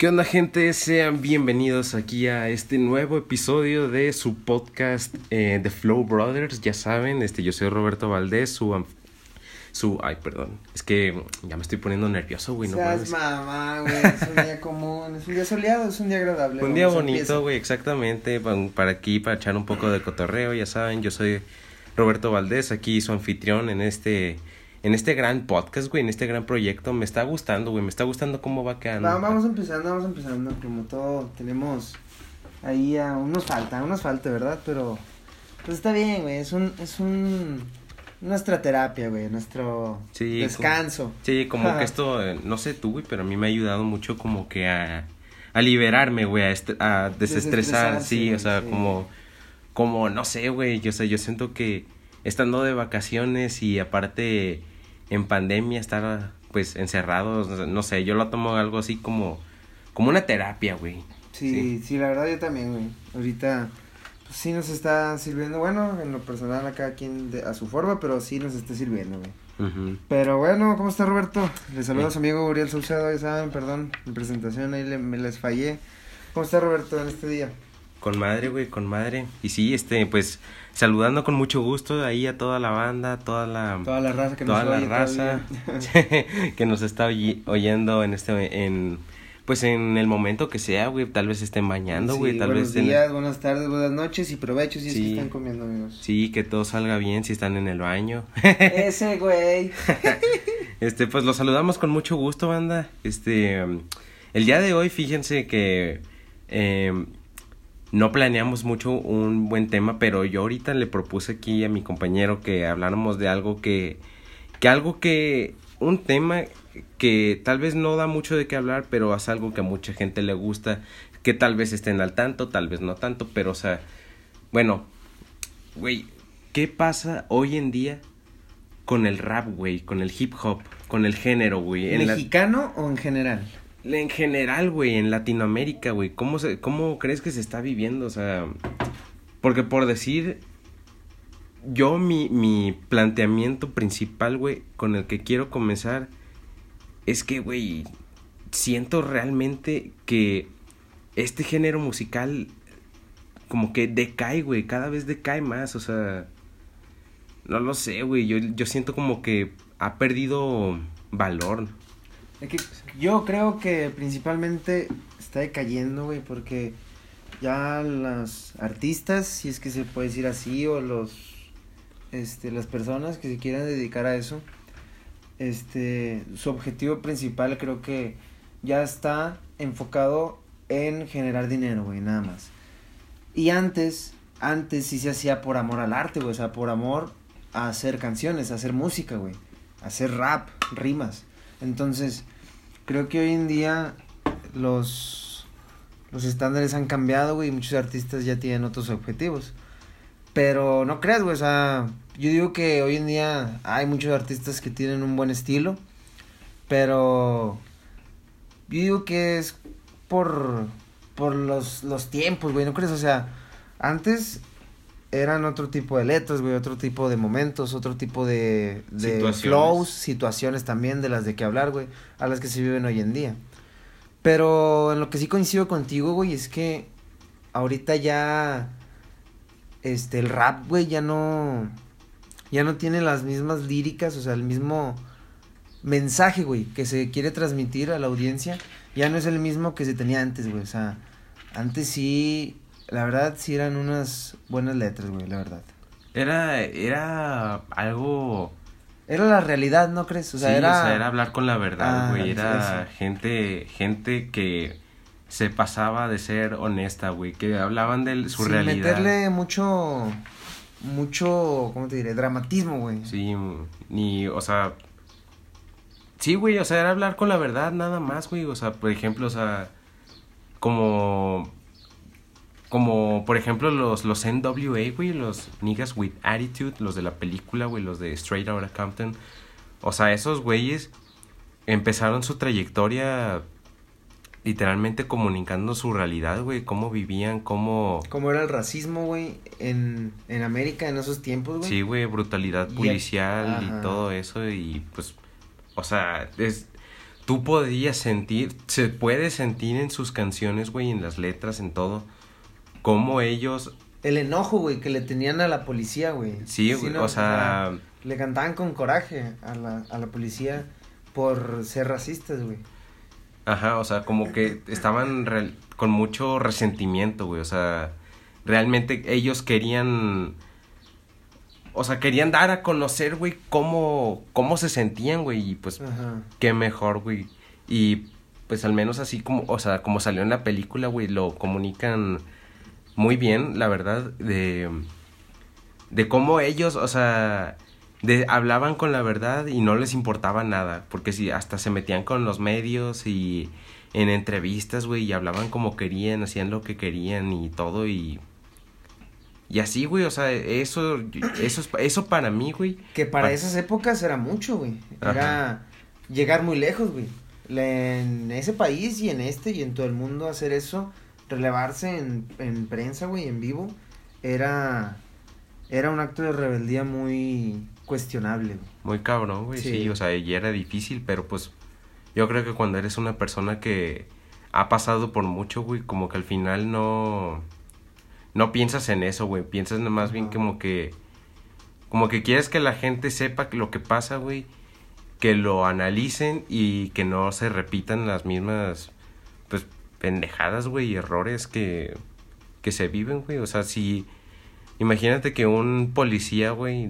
¿Qué onda gente? Sean bienvenidos aquí a este nuevo episodio de su podcast eh, The Flow Brothers. Ya saben, este, yo soy Roberto Valdés, su... su ay, perdón. Es que ya me estoy poniendo nervioso, güey. No Seas mamá, güey. Es un día común. Es un día soleado, es un día agradable. Un día bonito, güey, exactamente. Para aquí, para echar un poco de cotorreo. Ya saben, yo soy Roberto Valdés, aquí su anfitrión en este en este gran podcast, güey, en este gran proyecto. Me está gustando, güey, me está gustando cómo va quedando. vamos empezando, vamos empezando. Como todo, tenemos ahí a unos falta, unos falta, ¿verdad? Pero, pues está bien, güey, es un, es un, nuestra terapia, güey, nuestro descanso. sí, como que esto, eh, no sé tú, güey, pero a mí me ha ayudado mucho como que a, a liberarme, güey, a, a desestresar, sí, o sea, como, como, no sé, güey, yo, o sea, yo siento que estando de vacaciones y aparte en pandemia estar pues encerrados, no sé, yo lo tomo algo así como como una terapia, güey. Sí, sí, la verdad yo también, güey. Ahorita pues, sí nos está sirviendo, bueno, en lo personal a cada quien a su forma, pero sí nos está sirviendo, güey. Pero bueno, ¿cómo está Roberto? Le saludo a su amigo Uriel Saucedo, ya saben, perdón, mi presentación ahí me les fallé. ¿Cómo está Roberto en este día? Con madre, güey, con madre. Y sí, este, pues, saludando con mucho gusto ahí a toda la banda, toda la... Toda la raza que toda nos la raza que nos está oyendo en este, en, pues en el momento que sea, güey, tal vez estén bañando, güey, tal buenos vez... días, buenas tardes, buenas noches y provechos si es que están comiendo, amigos. Sí, que todo salga bien si están en el baño. Ese, güey. este, pues los saludamos con mucho gusto, banda. Este, el día de hoy, fíjense que... Eh, no planeamos mucho un buen tema, pero yo ahorita le propuse aquí a mi compañero que habláramos de algo que, que algo que, un tema que tal vez no da mucho de qué hablar, pero es algo que a mucha gente le gusta, que tal vez estén al tanto, tal vez no tanto, pero o sea, bueno, güey, ¿qué pasa hoy en día con el rap, güey, con el hip hop, con el género, güey? ¿Mexicano o en general? En general, güey, en Latinoamérica, güey, ¿cómo, se, ¿cómo crees que se está viviendo? O sea, porque por decir, yo mi, mi planteamiento principal, güey, con el que quiero comenzar, es que, güey, siento realmente que este género musical como que decae, güey, cada vez decae más, o sea, no lo sé, güey, yo, yo siento como que ha perdido valor. Es que yo creo que principalmente está decayendo, güey, porque ya las artistas, si es que se puede decir así, o los, este, las personas que se quieran dedicar a eso, este, su objetivo principal creo que ya está enfocado en generar dinero, güey, nada más. Y antes, antes sí se hacía por amor al arte, güey, o sea, por amor a hacer canciones, a hacer música, güey, a hacer rap, rimas. Entonces, creo que hoy en día los, los estándares han cambiado, güey, y muchos artistas ya tienen otros objetivos. Pero no creas, güey, o sea, yo digo que hoy en día hay muchos artistas que tienen un buen estilo, pero yo digo que es por, por los, los tiempos, güey, ¿no crees? O sea, antes eran otro tipo de letras, güey, otro tipo de momentos, otro tipo de, de flows, situaciones también de las de que hablar, güey, a las que se viven hoy en día. Pero en lo que sí coincido contigo, güey, es que ahorita ya este el rap, güey, ya no ya no tiene las mismas líricas, o sea, el mismo mensaje, güey, que se quiere transmitir a la audiencia, ya no es el mismo que se tenía antes, güey, o sea, antes sí la verdad sí eran unas buenas letras, güey, la verdad. Era, era algo... Era la realidad, ¿no crees? O sea, era... O sea, era hablar con la verdad, ah, güey. era gente, gente que se pasaba de ser honesta, güey. Que hablaban de su Sin realidad. meterle mucho, mucho, ¿cómo te diré? Dramatismo, güey. Sí, ni, o sea... Sí, güey, o sea, era hablar con la verdad nada más, güey. O sea, por ejemplo, o sea, como como, por ejemplo, los, los NWA, güey, los Niggas with Attitude, los de la película, güey, los de Straight Outta Compton. O sea, esos güeyes empezaron su trayectoria literalmente comunicando su realidad, güey, cómo vivían, cómo... Cómo era el racismo, güey, en, en América en esos tiempos, güey. Sí, güey, brutalidad policial y todo eso y pues, o sea, es, tú podías sentir, se puede sentir en sus canciones, güey, en las letras, en todo, cómo ellos... El enojo, güey, que le tenían a la policía, güey. Sí, güey, o sea... Le cantaban con coraje a la, a la policía por ser racistas, güey. Ajá, o sea, como que estaban con mucho resentimiento, güey, o sea, realmente ellos querían o sea, querían dar a conocer, güey, cómo, cómo se sentían, güey, y pues qué mejor, güey. Y pues al menos así como, o sea, como salió en la película, güey, lo comunican muy bien, la verdad, de, de cómo ellos, o sea, de, hablaban con la verdad y no les importaba nada, porque si hasta se metían con los medios y en entrevistas, güey, y hablaban como querían, hacían lo que querían y todo y y así, güey, o sea, eso, eso, eso para mí, güey. Que para esas épocas era mucho, güey. Era llegar muy lejos, güey. En ese país y en este y en todo el mundo hacer eso, relevarse en, en prensa, güey, en vivo, era, era un acto de rebeldía muy cuestionable, güey. Muy cabrón, güey, sí. sí, o sea, y era difícil, pero pues yo creo que cuando eres una persona que ha pasado por mucho, güey, como que al final no no piensas en eso, güey. Piensas más bien como que. Como que quieres que la gente sepa lo que pasa, güey. Que lo analicen y que no se repitan las mismas. Pues pendejadas, güey, errores que. que se viven, güey. O sea, si. Imagínate que un policía, güey.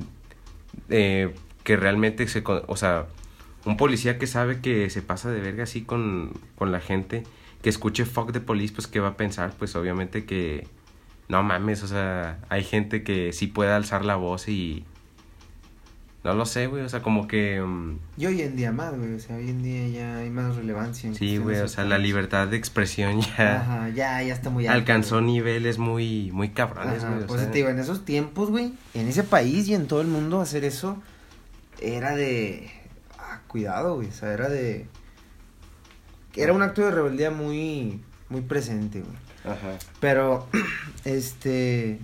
Eh, que realmente se. O sea, un policía que sabe que se pasa de verga así con, con la gente. Que escuche fuck the police, pues, ¿qué va a pensar? Pues obviamente que no mames, o sea, hay gente que sí puede alzar la voz y... No lo sé, güey, o sea, como que... Mm, y hoy en día más, güey, o sea, hoy en día ya hay más relevancia. sí, güey, o sea, la libertad de expresión ya... Ajá, ya, ya está muy alto. Alcanzó niveles muy, muy cabrones, güey. Pues te digo, en esos tiempos, güey, en ese país y en todo el mundo hacer eso era de... Ah, cuidado, güey, o sea, era de... Era un acto de rebeldía muy, muy presente, güey. Ajá. Pero, este.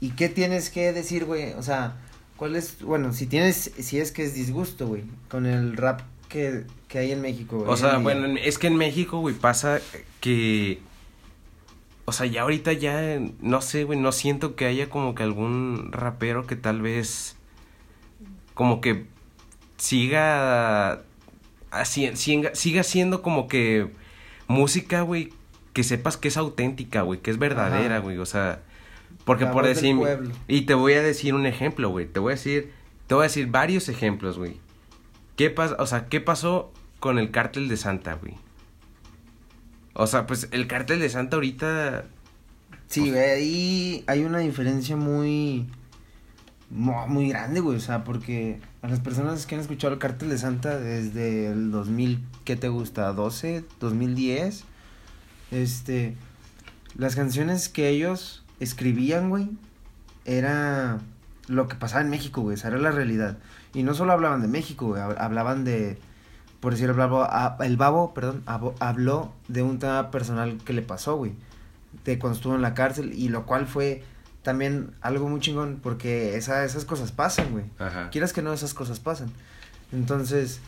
¿Y qué tienes que decir, güey? O sea, ¿cuál es. Bueno, si tienes. Si es que es disgusto, güey, con el rap que, que hay en México, güey. O sea, bueno, es que en México, güey, pasa que. O sea, ya ahorita ya. No sé, güey, no siento que haya como que algún rapero que tal vez. Como que. Siga. Así, siga, siga siendo como que. Música, güey, que sepas que es auténtica, güey, que es verdadera, güey, o sea, porque por decir, y te voy a decir un ejemplo, güey, te voy a decir, te voy a decir varios ejemplos, güey. ¿Qué pasa, o sea, qué pasó con el cártel de Santa, güey? O sea, pues el cártel de Santa ahorita Sí, güey, ahí hay una diferencia muy muy grande, güey, o sea, porque a las personas que han escuchado el cártel de Santa desde el 2000, ¿qué te gusta? 12, 2010 este, las canciones que ellos escribían, güey, era lo que pasaba en México, güey, esa era la realidad. Y no solo hablaban de México, güey, hablaban de, por decir, el babo, el babo, perdón, habló de un tema personal que le pasó, güey, de cuando estuvo en la cárcel, y lo cual fue también algo muy chingón, porque esa, esas cosas pasan, güey. Quieras que no, esas cosas pasan. Entonces,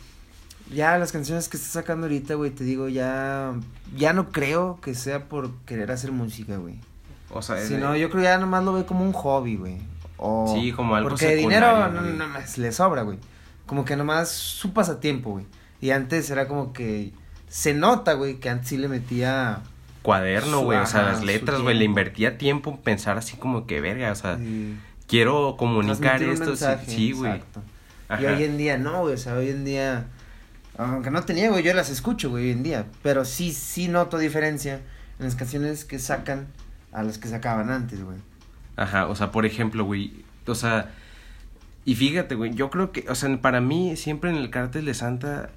ya las canciones que está sacando ahorita, güey, te digo, ya ya no creo que sea por querer hacer música, güey. O sea, si no, yo creo ya nomás lo ve como un hobby, güey. O sí, como algo Porque dinero no, no, le sobra, güey. Como que nomás su pasatiempo, güey. Y antes era como que se nota, güey, que antes sí le metía cuaderno, güey, o sea, las letras, güey, le invertía tiempo en pensar así como que verga, o sea, quiero comunicar esto, sí, güey. Y hoy en día no, güey, o sea, hoy en día aunque no te niego, yo las escucho, güey, hoy en día. Pero sí, sí noto diferencia en las canciones que sacan a las que sacaban antes, güey. Ajá, o sea, por ejemplo, güey, o sea, y fíjate, güey, yo creo que, o sea, para mí, siempre en el cártel de Santa,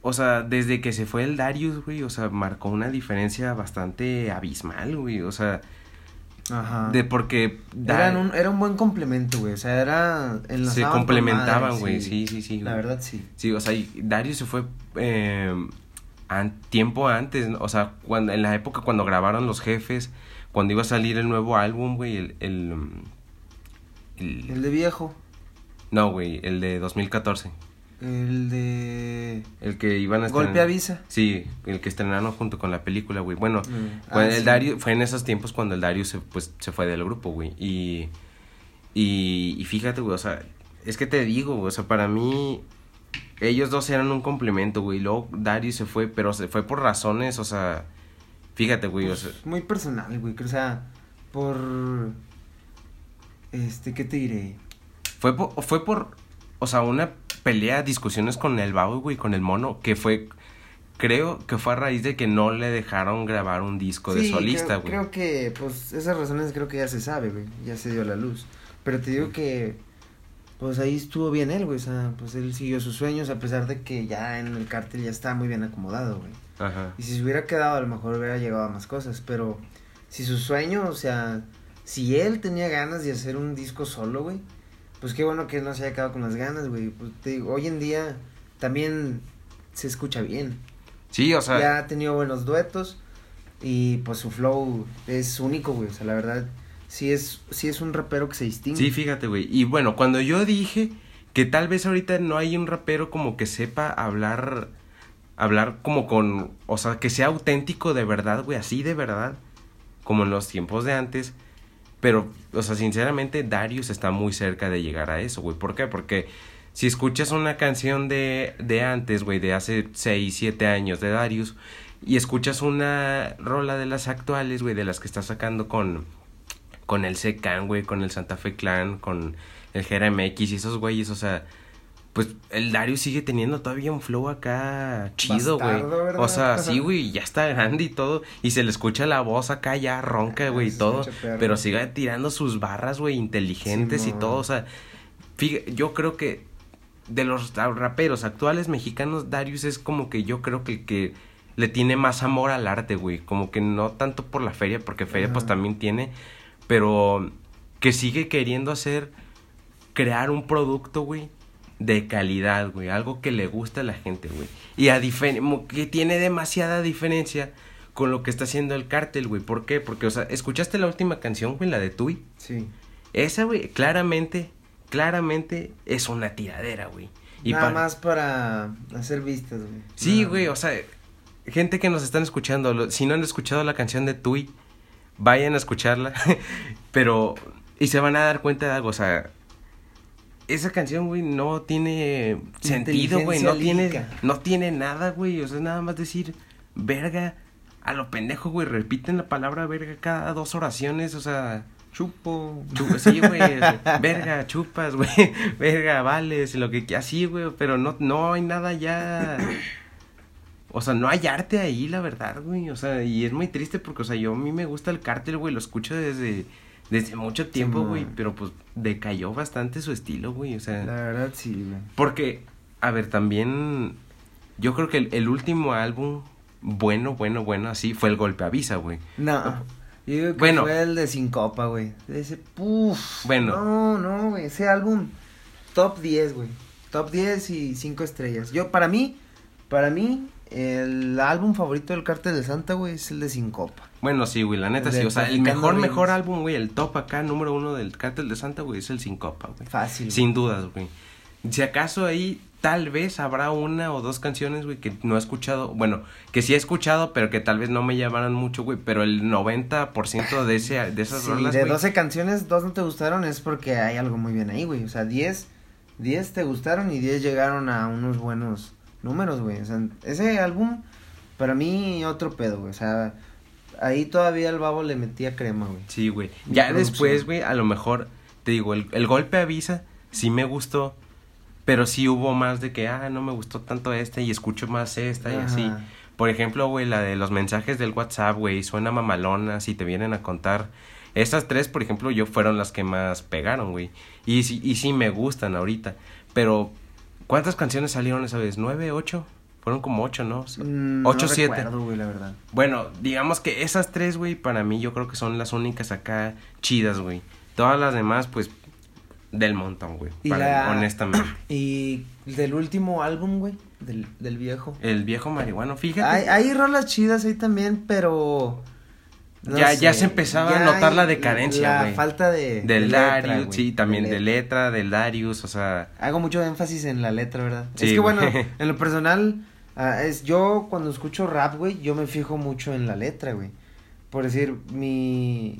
o sea, desde que se fue el Darius, güey, o sea, marcó una diferencia bastante abismal, güey, o sea, Ajá. De porque... Eran un, era un buen complemento, güey. O sea, era... Se complementaban, güey. Sí. sí, sí, La verdad, sí. Sí, o sea, Dario se fue eh, tiempo antes. O sea, cuando, en la época cuando grabaron Los Jefes, cuando iba a salir el nuevo álbum, güey, el... El, el, de viejo. No, güey, el de 2014. El de. El que iban a Golpe avisa. Sí, el que estrenaron junto con la película, güey. Bueno, Mm. Ah, el sí. Dario, fue en esos tiempos cuando el Dario se, pues, se fue del grupo, güey. Y, y, y fíjate, güey, o sea, es que te digo, güey, o sea, para mí, ellos dos eran un complemento, güey. Luego Dario se fue, pero se fue por razones, o sea, fíjate, güey, o sea, Muy personal, güey. O sea, por. Este, ¿qué te diré? fue por, fue por, o sea, una pelea, discusiones con el Babo, güey, con el mono, que fue, creo que fue a raíz de que no le dejaron grabar un disco de Sí, solista, creo, güey. creo que, pues, esas razones creo que ya se sabe, güey. Ya se dio a la luz. Pero te digo que, pues ahí estuvo bien él, güey. O sea, pues él siguió sus sueños a pesar de que ya en el cártel ya estaba muy bien acomodado, güey. Ajá. Y si se hubiera quedado, a lo mejor hubiera llegado a más cosas. Pero si su sueño, o sea, si él tenía ganas de hacer un disco solo, güey, pues qué bueno que él no se haya quedado con las ganas, güey. Pues te digo, hoy en día también se escucha bien. Sí, o sea, ya ha tenido buenos duetos y pues su flow es único, güey. O sea, la verdad, sí es, sí es un rapero que se distingue. Sí, fíjate, güey. Y bueno, cuando yo dije que tal vez ahorita no hay un rapero como que sepa hablar, hablar como con, o sea, que sea auténtico de verdad, güey, así de verdad, como en los tiempos de antes. Pero, o sea, sinceramente, Darius está muy cerca de llegar a eso, güey. ¿Por qué? Porque si escuchas una canción de, de antes, güey, de hace 6, 7 años de Darius, y escuchas una rola de las actuales, güey, de las que está sacando con, con el Secan, güey, con el Santa Fe Clan, con el Jera MX y esos güeyes, o sea, pues el Darius sigue teniendo todavía un flow acá chido, güey. O sea, sí, güey, ya está grande y todo, y se le escucha la voz acá ya ronca, güey, y todo, pero sigue tirando sus barras, güey, inteligentes y todo, o sea, fíjate, yo creo que de los raperos actuales mexicanos, Darius es como que yo creo que el que le tiene más amor al arte, güey. Como que no tanto por la feria, porque feria pues también tiene, pero que sigue queriendo hacer, crear un producto, güey, de calidad, güey. Algo que le gusta a la gente, güey. Y a que tiene demasiada diferencia con lo que está haciendo el cártel, güey. ¿Por qué? Porque, o sea, ¿escuchaste la última canción, güey, la de Tui? Sí. Esa, güey, claramente, claramente es una tiradera, güey. Y Nada pa- más para hacer vistas, güey. Sí, güey, o sea, gente que nos están escuchando, lo- si no han escuchado la canción de Tui, vayan a escucharla, pero, y se van a dar cuenta de algo, o sea, esa canción, güey, no tiene sentido, güey, no tiene, no tiene nada, güey, o sea, es nada más decir, verga, a lo pendejo, güey, repiten la palabra verga cada dos oraciones, o sea, Chupo. Chu- sí, güey, verga, chupas, güey, verga, vales, lo que así, güey, pero no, no hay nada ya, o sea, no hay arte ahí, la verdad, güey, o sea, y es muy triste porque, o sea, yo a mí me gusta el cártel, güey, lo escucho desde, desde mucho tiempo, güey, pero pues decayó bastante su estilo, güey, o sea, La verdad, sí, güey. porque, a ver, también, yo creo que el, el último álbum, bueno, bueno, bueno, así, fue el Golpe Avisa, güey. No. Yo digo que Bueno. fue el de Sincopa, güey. Ese, puf. Bueno. No, no, güey. Ese álbum, top 10, güey. Top 10 y 5 estrellas. Yo, para mí, para mí, el álbum favorito del Cártel de Santa, güey, es el de Sincopa. Bueno, sí, güey, la neta El sí. O sea, el mejor, mejor álbum, güey, el top acá, número uno del Cártel de Santa, güey, es el Sincopa, güey. Fácil. Sin dudas, güey. Si acaso ahí tal vez habrá una o dos canciones, güey, que no he escuchado. Bueno, que sí he escuchado, pero que tal vez no me llamaran mucho, güey. Pero el 90% de, ese, de esas Si rolas, de güey. 12 canciones, dos no te gustaron, es porque hay algo muy bien ahí, güey. O sea, 10, 10 te gustaron y 10 llegaron a unos buenos números, güey. O sea, ese álbum, para mí, otro pedo, güey. O sea, ahí todavía el babo le metía crema, güey. Sí, güey. Ya producción. después, güey, a lo mejor, te digo, el, el golpe avisa, sí me gustó. Pero sí hubo más de que, ah, no me gustó tanto esta y escucho más esta y así. Por ejemplo, güey, la de los mensajes del WhatsApp, güey, suena mamalona si te vienen a contar. Esas tres, por ejemplo, yo fueron las que más pegaron, güey. Y sí, y sí me gustan ahorita. Pero, ¿cuántas canciones salieron esa vez? ¿Nueve, ocho? Fueron como ocho, ¿no? Mm, Ocho, no siete. recuerdo, güey, la verdad. Bueno, digamos que esas tres, güey, para mí yo creo que son las únicas acá chidas, güey. Todas las demás, pues, del montón, güey. Y para- la- Honestamente. Y del último álbum, güey, del, del viejo. El viejo marihuano, fíjate. Hay, hay rolas chidas ahí también, pero ya, ya se empezaba a notar la decadencia, La falta de. Del de letra, Darius, güey, sí, también de letra. letra, del Darius, o sea. Hago mucho énfasis en la letra, ¿verdad? Sí, es que bueno, en lo personal, ah, es yo cuando escucho rap, güey, yo me fijo mucho en la letra, güey. Por decir, mi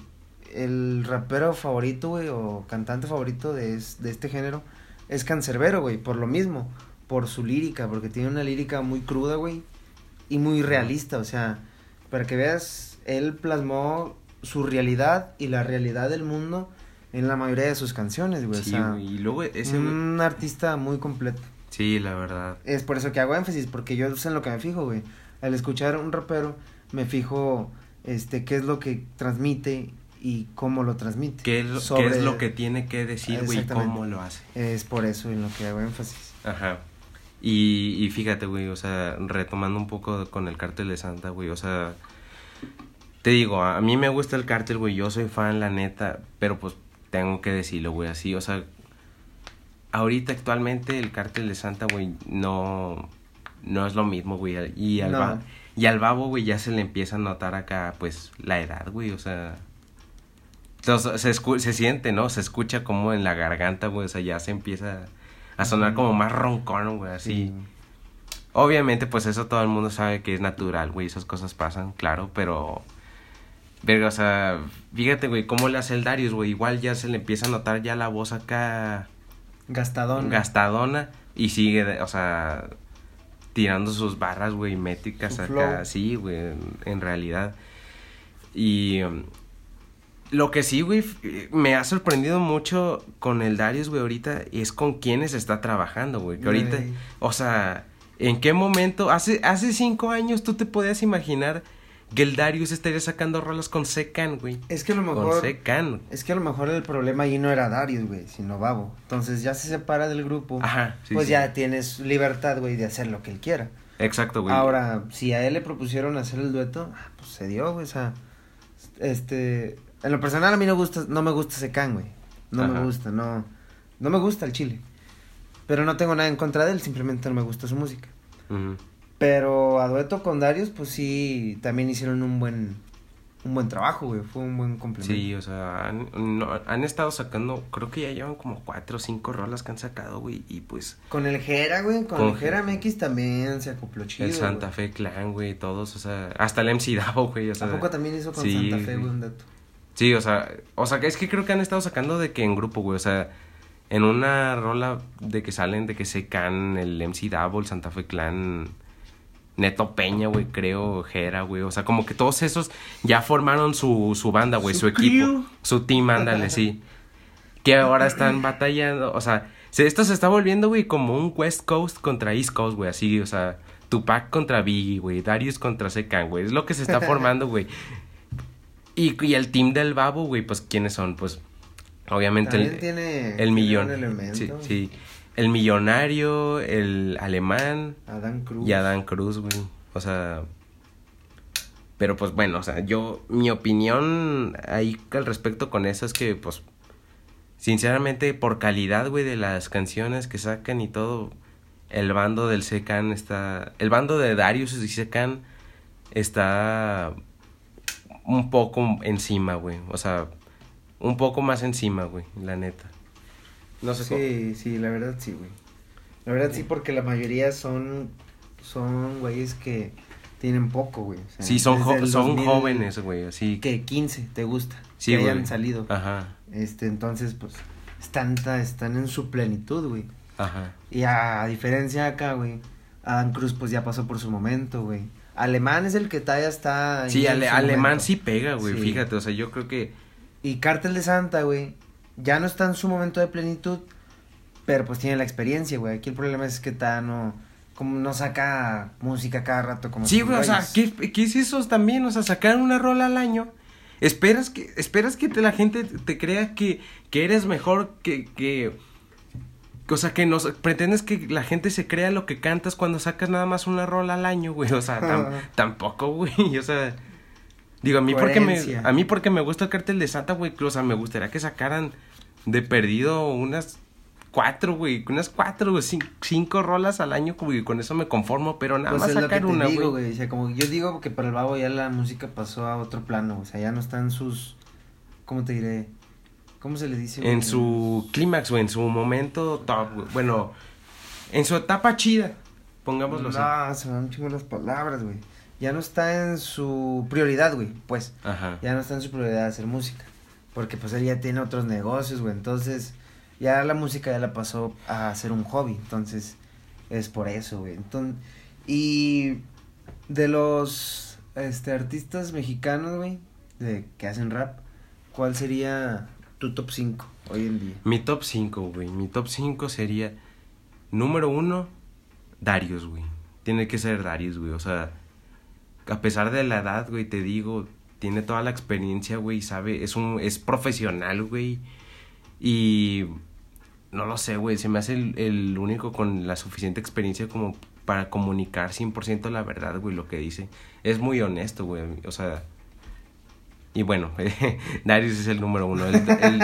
el rapero favorito, güey, o cantante favorito de, es- de este género es Cancerbero, güey, por lo mismo, por su lírica, porque tiene una lírica muy cruda, güey, y muy realista, o sea, para que veas, él plasmó su realidad y la realidad del mundo en la mayoría de sus canciones, güey, o sí, sea, y luego ese, un artista muy completo. Sí, la verdad. Es por eso que hago énfasis, porque yo es en lo que me fijo, güey. Al escuchar un rapero, me fijo, este, qué es lo que transmite y cómo lo transmite. ¿Qué es, lo, qué Sobre- es lo que tiene que decir, güey? y. ¿Cómo lo hace? Es por eso en lo que hago énfasis. Ajá. Y, y fíjate, güey, o sea, retomando un poco con el cártel de Santa, güey, o sea, te digo, a mí me gusta el cártel, güey, yo soy fan, la neta, pero pues tengo que decirlo, güey, así, o sea, ahorita actualmente el cártel de Santa, güey, no, no es lo mismo, güey, y al, No. ba- y al babo, güey, ya se le empieza a notar acá, pues, la edad, güey, o sea... Entonces, se, escu- se siente, ¿no? Se escucha como en la garganta, güey, o sea, ya se empieza a sonar como más roncón, güey, así. Obviamente, pues eso todo el mundo sabe que es natural, güey, esas cosas pasan, claro, pero... Verga, o sea, fíjate, güey, cómo le hace el Darius, güey, igual ya se le empieza a notar ya la voz acá Gastadón. gastadona y sigue, o sea, tirando sus barras, güey, métricas Su acá, flow. sí, güey, en, realidad. Y um, lo que sí, güey, me ha sorprendido mucho con el Darius, güey, ahorita, es con quienes está trabajando, güey, que ahorita, o sea, ¿en qué momento? Hace, hace cinco años tú te podías imaginar que el Darius estaría sacando rolas con Secan, güey. Es que a lo Con mejor. Secan. Es que a lo mejor el problema ahí no era Darius, güey, sino Babo. Entonces ya se separa del grupo. Ajá, sí, pues sí. ya tienes libertad, güey, de hacer lo que él quiera. Exacto, güey. Ahora, si a él le propusieron hacer el dueto, ah, pues se dio, güey, o sea, este, en lo personal a mí no gusta, no me gusta Secan, güey, no Ajá. me gusta, no, no me gusta el chile, pero no tengo nada en contra de él, simplemente no me gusta su música, Ujú. Pero a dueto con Darius, pues sí, también hicieron un buen, un buen trabajo, güey, fue un buen complemento. Sí, o sea, han, no- han estado sacando, creo que ya llevan como cuatro o cinco rolas que han sacado, güey, y pues Con el Jera, güey, con, Con el Jera MX también se acopló chido, el Santa güey. Fe Clan, güey, todos, o sea, hasta el MC Davo, güey, o sea. ¿A poco también hizo con sí, Santa Fe, güey. un dato? Sí, o sea, o sea, es que creo que han estado sacando de que en grupo, güey, o sea, en una rola de que salen de que se can el MC Davo, el Santa Fe Clan, Neto Peña, güey, creo, Jera, güey, o sea, como que todos esos ya formaron su, su banda, güey, su, Su equipo, su team, ándale, sí. Que ahora están batallando, o sea, se- esto se está volviendo, güey, como un West Coast contra East Coast, güey, así, o sea, Tupac contra Biggie, güey, Darius contra Secan, güey, es lo que se está formando, güey. Y, y el team del Babo, güey, pues, ¿quiénes son? Pues, obviamente el, tiene, el tiene millón. un elemento. Sí, sí. El millonario, el alemán Adán Cruz. y Adán Cruz, güey. O sea. Pero pues bueno, o sea, yo. Mi opinión ahí al respecto con eso es que, pues. Sinceramente, por calidad, güey, de las canciones que sacan y todo. El bando del Secan está. El bando de Darius y Secan está. Un poco encima, güey. O sea, un poco más encima, güey, la neta. No sé cómo- Sí, sí, la verdad sí, güey. La verdad sí, porque la mayoría son, son güeyes que tienen poco, güey. o sea, Sí, son, desde jo- el son 2000, jóvenes, güey, así. Que 15, ¿te gusta? Sí, que güey. hayan salido. Ajá, Este, entonces, pues, están, están en su plenitud, güey. ajá. Y a, diferencia acá, güey, Adán Cruz, pues, ya pasó por su momento, güey. Alemán es el que todavía está... Sí, ale- alemán momento. sí pega, güey, Sí. fíjate, o sea, yo creo que... Y Cártel de Santa, güey, ya no está en su momento de plenitud, pero pues tiene la experiencia, güey. Aquí el problema es que está no como no saca música cada rato como Sí, güey, o sea. ¿qué, ¿qué es eso también? O sea, sacar una rola al año. Esperas que, esperas que te- la gente te crea que, que eres mejor que, que... O sea, que nos pretendes que la gente se crea lo que cantas cuando sacas nada más una rola al año, güey. O sea, tam- tampoco, güey. O sea, digo, a mí porque me, a mí porque me gusta el cartel de Santa, güey. O sea, me gustaría que sacaran de perdido unas cuatro, güey. Unas cuatro, güey. Cinco, rolas al año, güey. Con eso me conformo, pero nada Pues más es lo que sacar te una, digo, güey. O sea, como yo digo que para el babo ya la música pasó a otro plano. O sea, ya no está en sus. ¿Cómo te diré? ¿Cómo se le dice? güey? En su clímax, güey. En su momento top, güey. Bueno, en su etapa chida. Pongámoslo así. No, se me dan chingo las palabras, güey. Ya no está en su prioridad, güey. Pues. Ajá. Ya no está en su prioridad hacer música. Porque pues él ya tiene otros negocios, güey. Entonces, ya la música ya la pasó a ser un hobby. Entonces, es por eso, güey. Entonces, y de los este artistas mexicanos, güey, de que hacen rap, ¿cuál sería tu top 5 hoy en día? Mi top 5, güey. Mi top 5 sería. Número uno, Darius, güey. Tiene que ser Darius, güey. O sea, a pesar de la edad, güey, te digo, tiene toda la experiencia, güey, sabe, es un, es profesional, güey. Y no lo sé, güey, se me hace el, el único con la suficiente experiencia como para comunicar 100% la verdad, güey, lo que dice. Es muy honesto, güey, o sea... Y bueno, Darius es el número uno. El, el-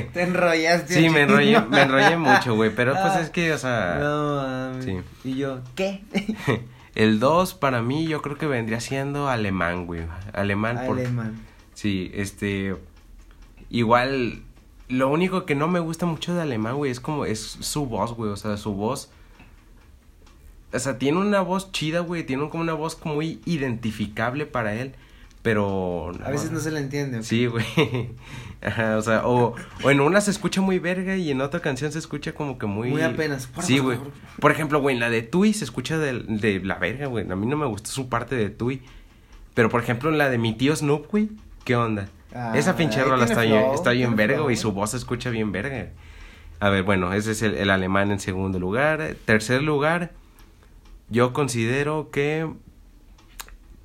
Te enrollaste. sí, me enrollé, me enrollé mucho, güey, pero pues Ah, es que, o sea... No, mames. Sí. Y yo, ¿qué? El 2 para mí yo creo que vendría siendo alemán, güey. Alemán por... Alemán. Sí, este... Igual, lo único que no me gusta mucho de alemán, güey, es como, es su voz, güey. O sea, su voz... O sea, tiene una voz chida, güey. Tiene como una voz muy identificable para él. Pero... A veces no se le entiende. Sí, güey. Ajá, o sea, o, o en una se escucha muy verga y en otra canción se escucha como que muy... Muy apenas. Por Sí, güey. Por ejemplo, güey, en la de Tui se escucha de, de la verga, güey. A mí no me gustó su parte de Tui. Pero, por ejemplo, en la de mi tío Snoop, güey, ¿qué onda? Ah, Esa pinche rola está bien, está bien verga, flow. güey. Su voz se escucha bien verga. A ver, bueno, ese es el, el alemán en segundo lugar. Tercer lugar, yo considero que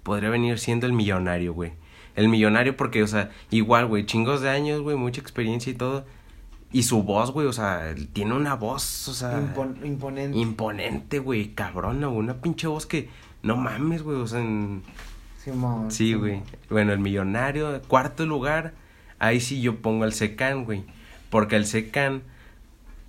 podría venir siendo el millonario, güey. El millonario porque, o sea, igual, güey, chingos de años, güey, mucha experiencia y todo. Y su voz, güey, o sea, tiene una voz, o sea, Impon- imponente. imponente, güey, cabrona, güey. Una pinche voz que, no mames, güey, o sea, en- Simón, Sí, güey. Bueno, el millonario, cuarto lugar, ahí sí yo pongo al Secan, güey. Porque el Secan,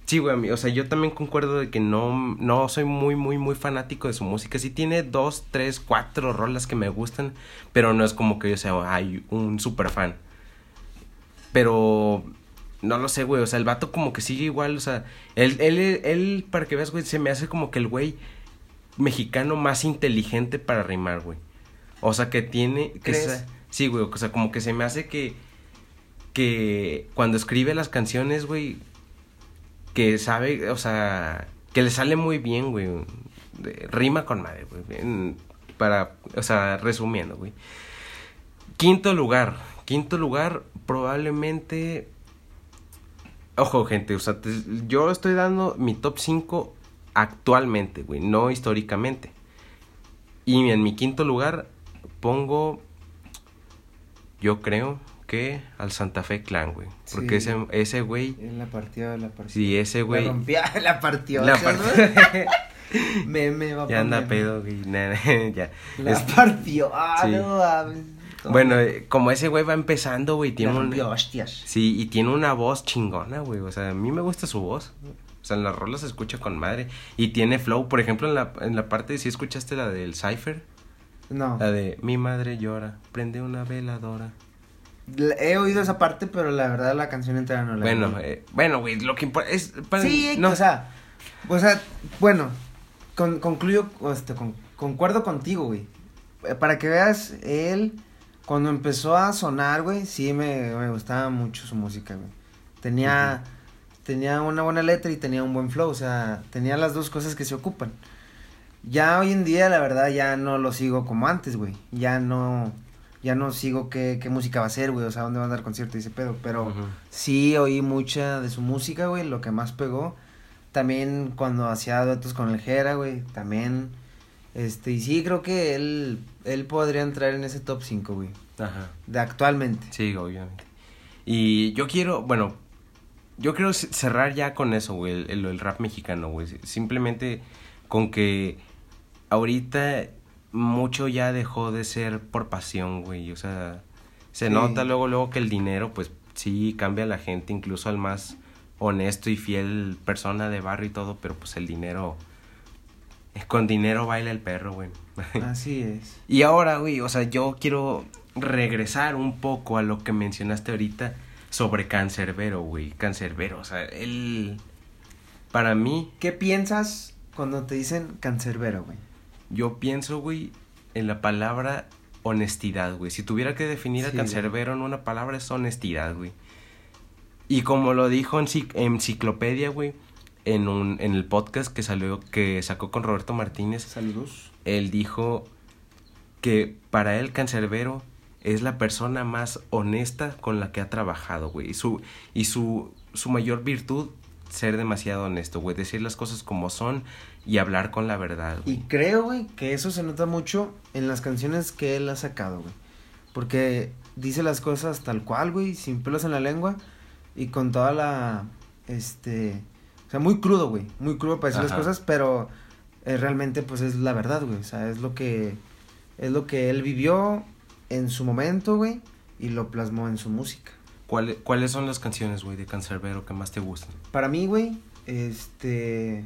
sí, güey, a mí- o sea, yo también concuerdo de que no, no soy muy, muy, muy fanático de su música. Sí tiene dos, tres, cuatro rolas que me gustan, pero no es como que yo sea, ay, un super fan. Pero, no lo sé, güey, o sea, el vato como que sigue igual, o sea, él, él, él, para que veas, güey, se me hace como que el güey mexicano más inteligente para rimar, güey. O sea, que tiene... Que ¿Crees? sa- sí, güey, o sea, como que se me hace que... Que cuando escribe las canciones, güey, que sabe, o sea, que le sale muy bien, güey. Rima con madre, güey. Para, o sea, resumiendo, güey. Quinto lugar. Quinto lugar, probablemente. Ojo, gente, o sea, yo estoy dando mi top 5 actualmente, güey, no históricamente. Y en mi quinto lugar pongo. Yo creo que al Santa Fe Clan, güey. Porque Sí. ese, ese güey. Él la partió, la partió. Sí, ese La güey. la partió. La partió. Meme, va Ya anda pedo, güey. ya. La Es- partió. Ah, Sí. no mames. Bueno, eh, como ese güey va empezando, güey, La tiene un... rompió, hostias. Sí, y tiene una voz chingona, güey. O sea, a mí me gusta su voz. O sea, en las rolas se escucha con madre. Y tiene flow. Por ejemplo, en la, en la parte, si escuchaste la del Cypher. No. La de Mi madre llora, prende una veladora. He oído esa parte, pero la verdad la canción entera no la Bueno, he eh, bueno, güey, lo que importa es... para- Sí, no, o sea, o sea, bueno, con- concluyo, este, con- concuerdo contigo, güey. Eh, Para que veas, él, cuando empezó a sonar, güey, sí me, me gustaba mucho su música, güey. Tenía, tenía una buena letra y tenía un buen flow, o sea, tenía las dos cosas que se ocupan. Ya hoy en día, la verdad, ya no lo sigo como antes, güey. Ya no, ya no sigo qué, qué música va a ser, güey, o sea, dónde va a dar concierto y ese pedo, pero... Sí, oí mucha de su música, güey, lo que más pegó. También cuando hacía duetos con el Jera, güey, también. Este, y sí, creo que él, él podría entrar en ese top 5, güey, Ajá. de actualmente. Sí, obviamente. Y yo quiero, bueno, yo quiero cerrar ya con eso, güey, el, el- el rap mexicano, güey. Simplemente con que ahorita mucho ya dejó de ser por pasión, güey. O sea, se Sí. nota luego, luego que el dinero, pues sí, cambia a la gente, incluso al más honesto y fiel persona de barrio y todo, pero pues el dinero... Con dinero baila el perro, güey. Así es. Y ahora, güey, o sea, yo quiero regresar un poco a lo que mencionaste ahorita sobre Cancerbero, güey. Cancerbero, o sea, él... Para mí... ¿Qué piensas cuando te dicen cancerbero, güey? Yo pienso, güey, en la palabra honestidad, güey. Si tuviera que definir a Cancerbero en una palabra es honestidad, güey. Y como lo dijo en enciclopedia, güey, en un en el podcast que salió que sacó con Roberto Martínez. Saludos. Él dijo que para él Cancerbero es la persona más honesta con la que ha trabajado, güey. Y su y su su mayor virtud ser demasiado honesto, güey, decir las cosas como son y hablar con la verdad. Güey. Y creo, güey, que eso se nota mucho en las canciones que él ha sacado, güey. Porque dice las cosas tal cual, güey, sin pelos en la lengua y con toda la, este, o sea, muy crudo, güey, muy crudo para decir las cosas, pero eh, realmente, pues, es la verdad, güey, o sea, es lo que, es lo que él vivió en su momento, güey, y lo plasmó en su música. ¿Cuáles son las canciones, güey, de Cancerbero que más te gustan? Para mí, güey, este...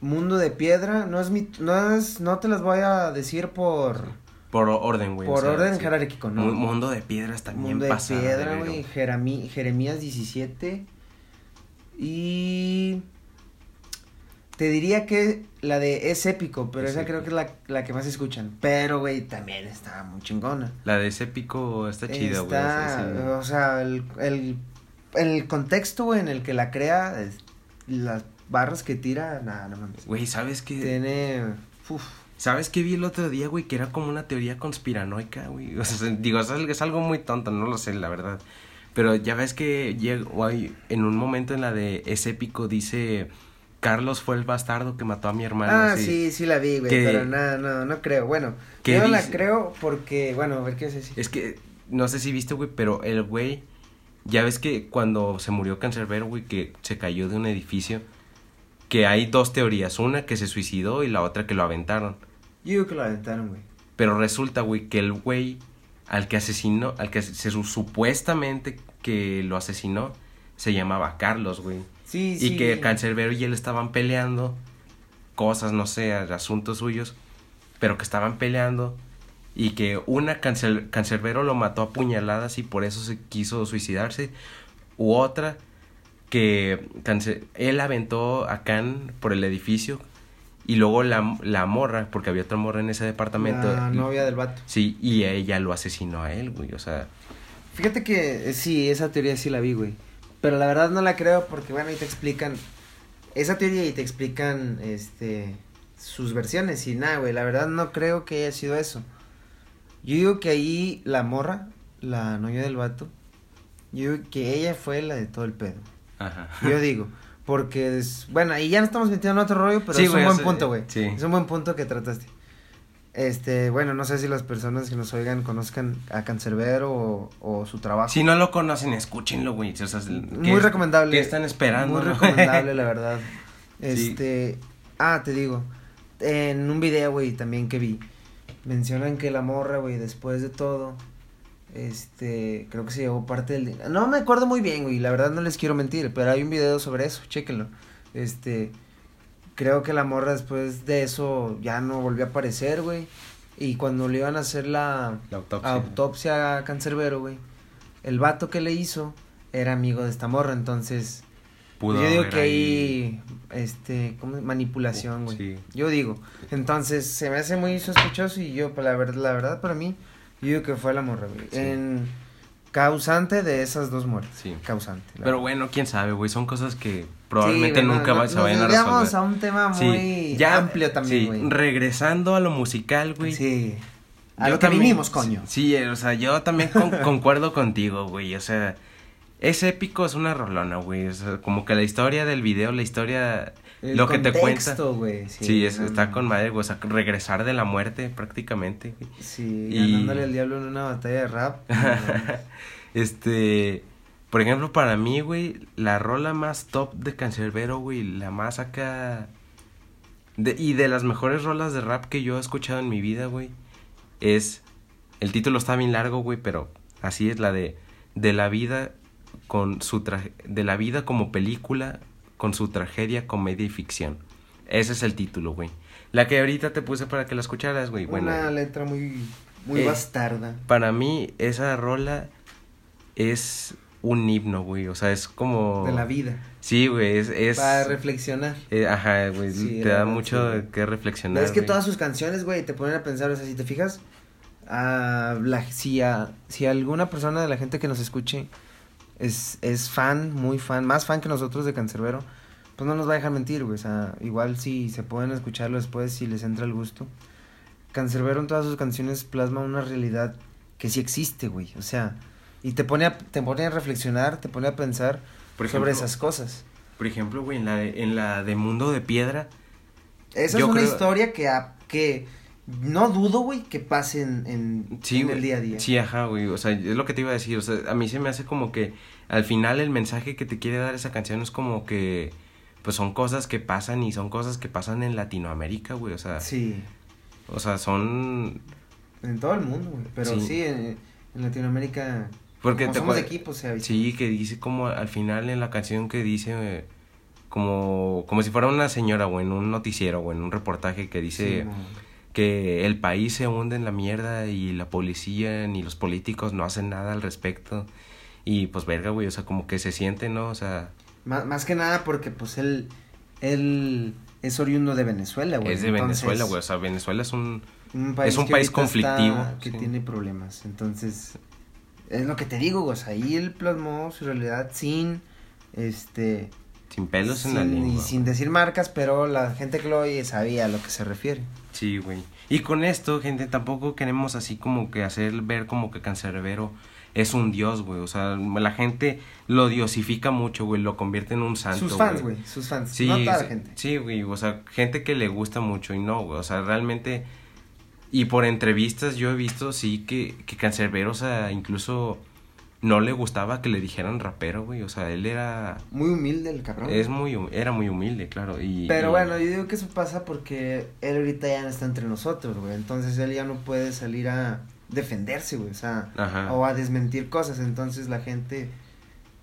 Mundo de Piedra, no es mi... No, es, no te las voy a decir por... Por orden, güey. Por orden jerárquico, ¿no? Mundo de Piedra está bien Mundo de Piedra, güey. Jeremías 17. Y... Te diría que la de Es Épico, pero esa creo que es la, la que más escuchan. Pero, güey, también está muy chingona. La de Es Épico está chida, güey. Está, o sea, el, el, el contexto, güey, en el que la crea, las barras que tira, nada, no mames. Güey, ¿sabes qué? Tiene, uf. ¿Sabes qué vi el otro día, güey? Que era como una teoría conspiranoica, güey. O sea, digo, es algo muy tonto, no lo sé, la verdad. Pero ya ves que llegó, en un momento en la de Es Épico dice Carlos fue el bastardo que mató a mi hermano. Ah, sí, sí, la vi, güey, pero no, no, no creo. Bueno, yo no la creo porque, bueno, a ver qué es eso. Es que, no sé si viste, güey, pero el güey, ya ves que cuando se murió Cancerbero, güey, que se cayó de un edificio, que hay dos teorías, una que se suicidó y la otra que lo aventaron. Yo digo que lo aventaron, güey. Pero resulta, güey, que el güey al que asesinó, al que se supuestamente que lo asesinó, se llamaba Carlos, güey. Sí, y que Cancerbero y él estaban peleando cosas, no sé, asuntos suyos, pero que estaban peleando y que una cancer, Cancerbero lo mató a puñaladas y por eso se quiso suicidarse, u otra que él aventó a Can por el edificio y luego la, la morra, porque había otra morra en ese departamento. La novia del vato. Sí, y ella lo asesinó a él, güey, o sea... Fíjate que eh, sí, esa teoría sí la vi, güey. Pero la verdad no la creo porque, bueno, ahí te explican esa teoría y te explican, este, sus versiones y nada, güey. La verdad no creo que haya sido eso. Yo digo que ahí la morra, la novia del vato, yo digo que ella fue la de todo el pedo. Ajá. Yo digo. Porque, es, bueno, ahí ya no estamos metiendo en otro rollo, pero es un buen punto, güey. Sí. Es un buen punto que trataste. Este, bueno, no sé si las personas que nos oigan conozcan a Cancerbero o, o su trabajo. Si no lo conocen, escúchenlo, güey. Muy recomendable. ¿Qué están esperando? Muy recomendable, la verdad. Este, ah, te digo, en un video, güey, también que vi, mencionan que la morra, güey, después de todo, este, creo que se llevó parte del No me acuerdo muy bien, güey, la verdad no les quiero mentir, pero hay un video sobre eso, chéquenlo. Este, creo que la morra después de eso ya no volvió a aparecer, güey. Y cuando le iban a hacer la, autopsia. a Cancerbero, güey, el vato que le hizo era amigo de esta morra, entonces... Pudo yo digo que ahí, este, ¿cómo? manipulación, güey. Yo digo, entonces se me hace muy sospechoso y yo, pues, la verdad, la verdad para mí, yo digo que fue la morra, güey. En causante de esas dos muertes. Sí. Causante. Pero bueno, quién sabe, güey, son cosas que probablemente nunca no, se vayan a resolver. a un tema muy amplio también, güey. regresando a lo musical, güey. Sí. A lo que vinimos, coño. Sí, o sea, yo también concuerdo contigo, güey, o sea, es épico, es una rolona, güey, o sea, como que la historia del video, la historia... lo que te cuenta. Güey, sí, sí está con madre, güey. O sea, regresar de la muerte prácticamente. Güey. Sí, y... ganándole al diablo en una batalla de rap. este. Por ejemplo, para mí, güey, la rola más top de Cancerbero, güey, la más acá... De, y de las mejores rolas de rap que yo he escuchado en mi vida, güey, es... El título está bien largo, güey, pero así es la de... De la vida con su de la vida como película con su tragedia, comedia y ficción. Ese es el título, güey. La que ahorita te puse para que la escucharas, güey. Bueno, Una letra muy, muy eh, bastarda. Para mí, esa rola es un himno, güey. O sea, es como. De la vida. Sí, güey. Es, Para reflexionar. Eh, ajá, güey. te da mucho que reflexionar. es que todas sus canciones, güey, te ponen a pensar. O sea, si te fijas. A la, si, a, si alguna persona de la gente que nos escuche es, es fan, muy fan, más fan que nosotros de Cancerbero, pues no nos va a dejar mentir, güey. O sea, igual si se pueden escucharlo después, si les entra el gusto. Cancerbero en todas sus canciones plasma una realidad que sí existe, güey. O sea, y te pone a, te pone a reflexionar, te pone a pensar sobre esas cosas. Por ejemplo, güey, en la de, en la de Mundo de Piedra. Esa es una historia que, que no dudo, güey, que pase en, en, el día a día. Sí, ajá, güey. O sea, es lo que te iba a decir. O sea, a mí se me hace como que al final el mensaje que te quiere dar esa canción es como que, pues son cosas que pasan y son cosas que pasan en Latinoamérica, güey. O sea. Sí. O sea, son. En todo el mundo, güey. Pero sí, en, Latinoamérica. Porque te somos de equipo, o sea. Sí, que dice como al final en la canción que dice. como, como si fuera una señora, güey, en un noticiero, o en un reportaje que dice que el país se hunde en la mierda y la policía ni los políticos no hacen nada al respecto. Y pues verga, güey, o sea, como que se siente, ¿no? O sea... Más, más que nada porque pues él, él es oriundo de Venezuela, güey. Es de Venezuela, güey, o sea, Venezuela es un, país es un país conflictivo. que tiene problemas, entonces, es lo que te digo, güey, o sea, ahí él plasmó su realidad sin, este, sin pelos en la lengua. Y sin decir marcas, pero la gente que lo oye sabía a lo que se refiere. Sí, güey. Y con esto, gente, tampoco queremos así como que hacer ver como que Cancerbero es un dios, güey. O sea, la gente lo diosifica mucho, güey. Lo convierte en un santo. Sus fans, güey. Sus fans. Sí, no toda la gente. Sí, güey. O sea, gente que le gusta mucho y no, güey. O sea, realmente. Y por entrevistas yo he visto, sí, que, que Cancerbero, o sea, incluso no le gustaba que le dijeran rapero, güey. O sea, él era... Muy humilde el cabrón. Es muy, era muy humilde, claro. Y, Pero bueno, yo digo que eso pasa porque él ahorita ya no está entre nosotros, güey. Entonces él ya no puede salir a defenderse, güey. O sea, o a desmentir cosas. Entonces la gente,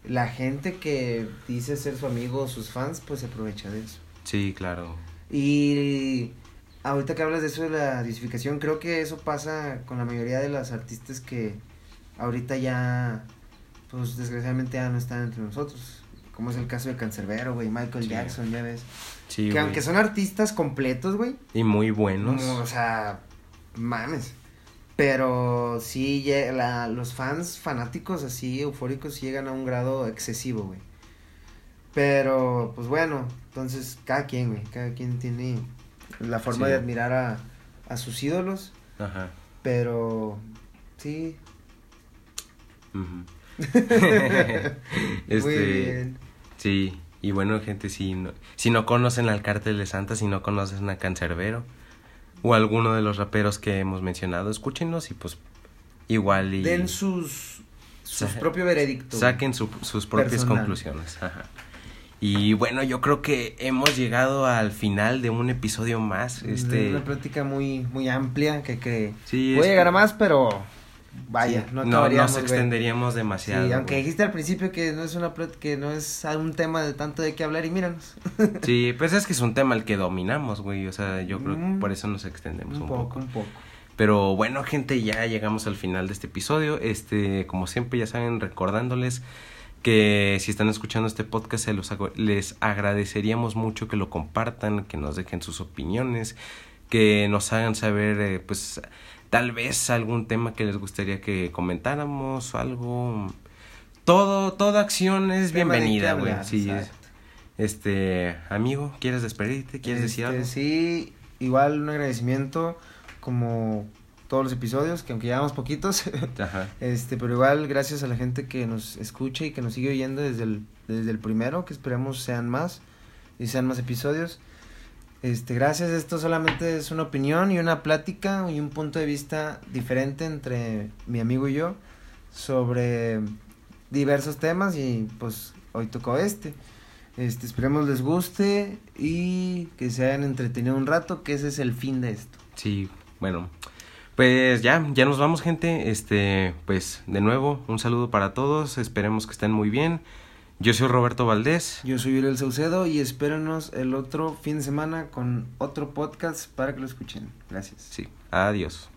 la gente que dice ser su amigo o sus fans, pues se aprovecha de eso. Sí, claro. Y ahorita que hablas de eso de la disificación, creo que eso pasa con la mayoría de las artistas que ahorita ya, pues desgraciadamente ya no están entre nosotros. Como es el caso de Cancerbero, güey, Michael Jackson, ya ves. Sí, que aunque son artistas completos, güey. Y muy buenos. o sea, mames. Pero sí, la, los fans fanáticos así, eufóricos, llegan a un grado excesivo, güey. Pero, pues bueno, entonces cada quien, güey, cada quien tiene la forma de admirar a, a sus ídolos. Ajá. Pero, sí, este, Muy bien. Sí, y bueno, gente, si no, si no conocen al Cártel de Santa, si no conocen a Cancerbero o alguno de los raperos que hemos mencionado, escúchenos y pues igual y... Den sus, sus propios veredictos. Saquen sus propias conclusiones. Y bueno, yo creo que hemos llegado al final de un episodio más. Este... Una plática muy, muy amplia que, que sí, puede llegar a más, pero vaya, no, no nos extenderíamos demasiado. Sí, aunque dijiste al principio que no es una que no es un tema de tanto de qué hablar y míranos. sí, pues es que es un tema el que dominamos, güey, o sea, yo creo que mm. por eso nos extendemos un, poco, Un poco. Pero bueno, gente, ya llegamos al final de este episodio. Este, como siempre, ya saben, recordándoles que si están escuchando este podcast, se los les agradeceríamos mucho que lo compartan, que nos dejen sus opiniones, que nos hagan saber, eh, pues, tal vez algún tema que les gustaría que comentáramos, algo. Todo, toda acción es bienvenida, güey. Sí, este, amigo, ¿quieres despedirte? ¿Quieres decir este, algo? Sí, igual un agradecimiento como todos los episodios, que aunque llevamos poquitos, este, pero igual gracias a la gente que nos escucha y que nos sigue oyendo desde el, desde el primero, que esperemos sean más y sean más episodios. Este, gracias, esto solamente es una opinión y una plática y un punto de vista diferente entre mi amigo y yo sobre diversos temas y pues hoy tocó este. Este, esperemos les guste y que se hayan entretenido un rato, que ese es el fin de esto. Sí, bueno, Pues ya, ya nos vamos, gente. Este, pues de nuevo, un saludo para todos. Esperemos que estén muy bien. Yo soy Roberto Valdés. Yo soy Uriel Saucedo y espérenos el otro fin de semana con otro podcast para que lo escuchen. Gracias. Sí, adiós.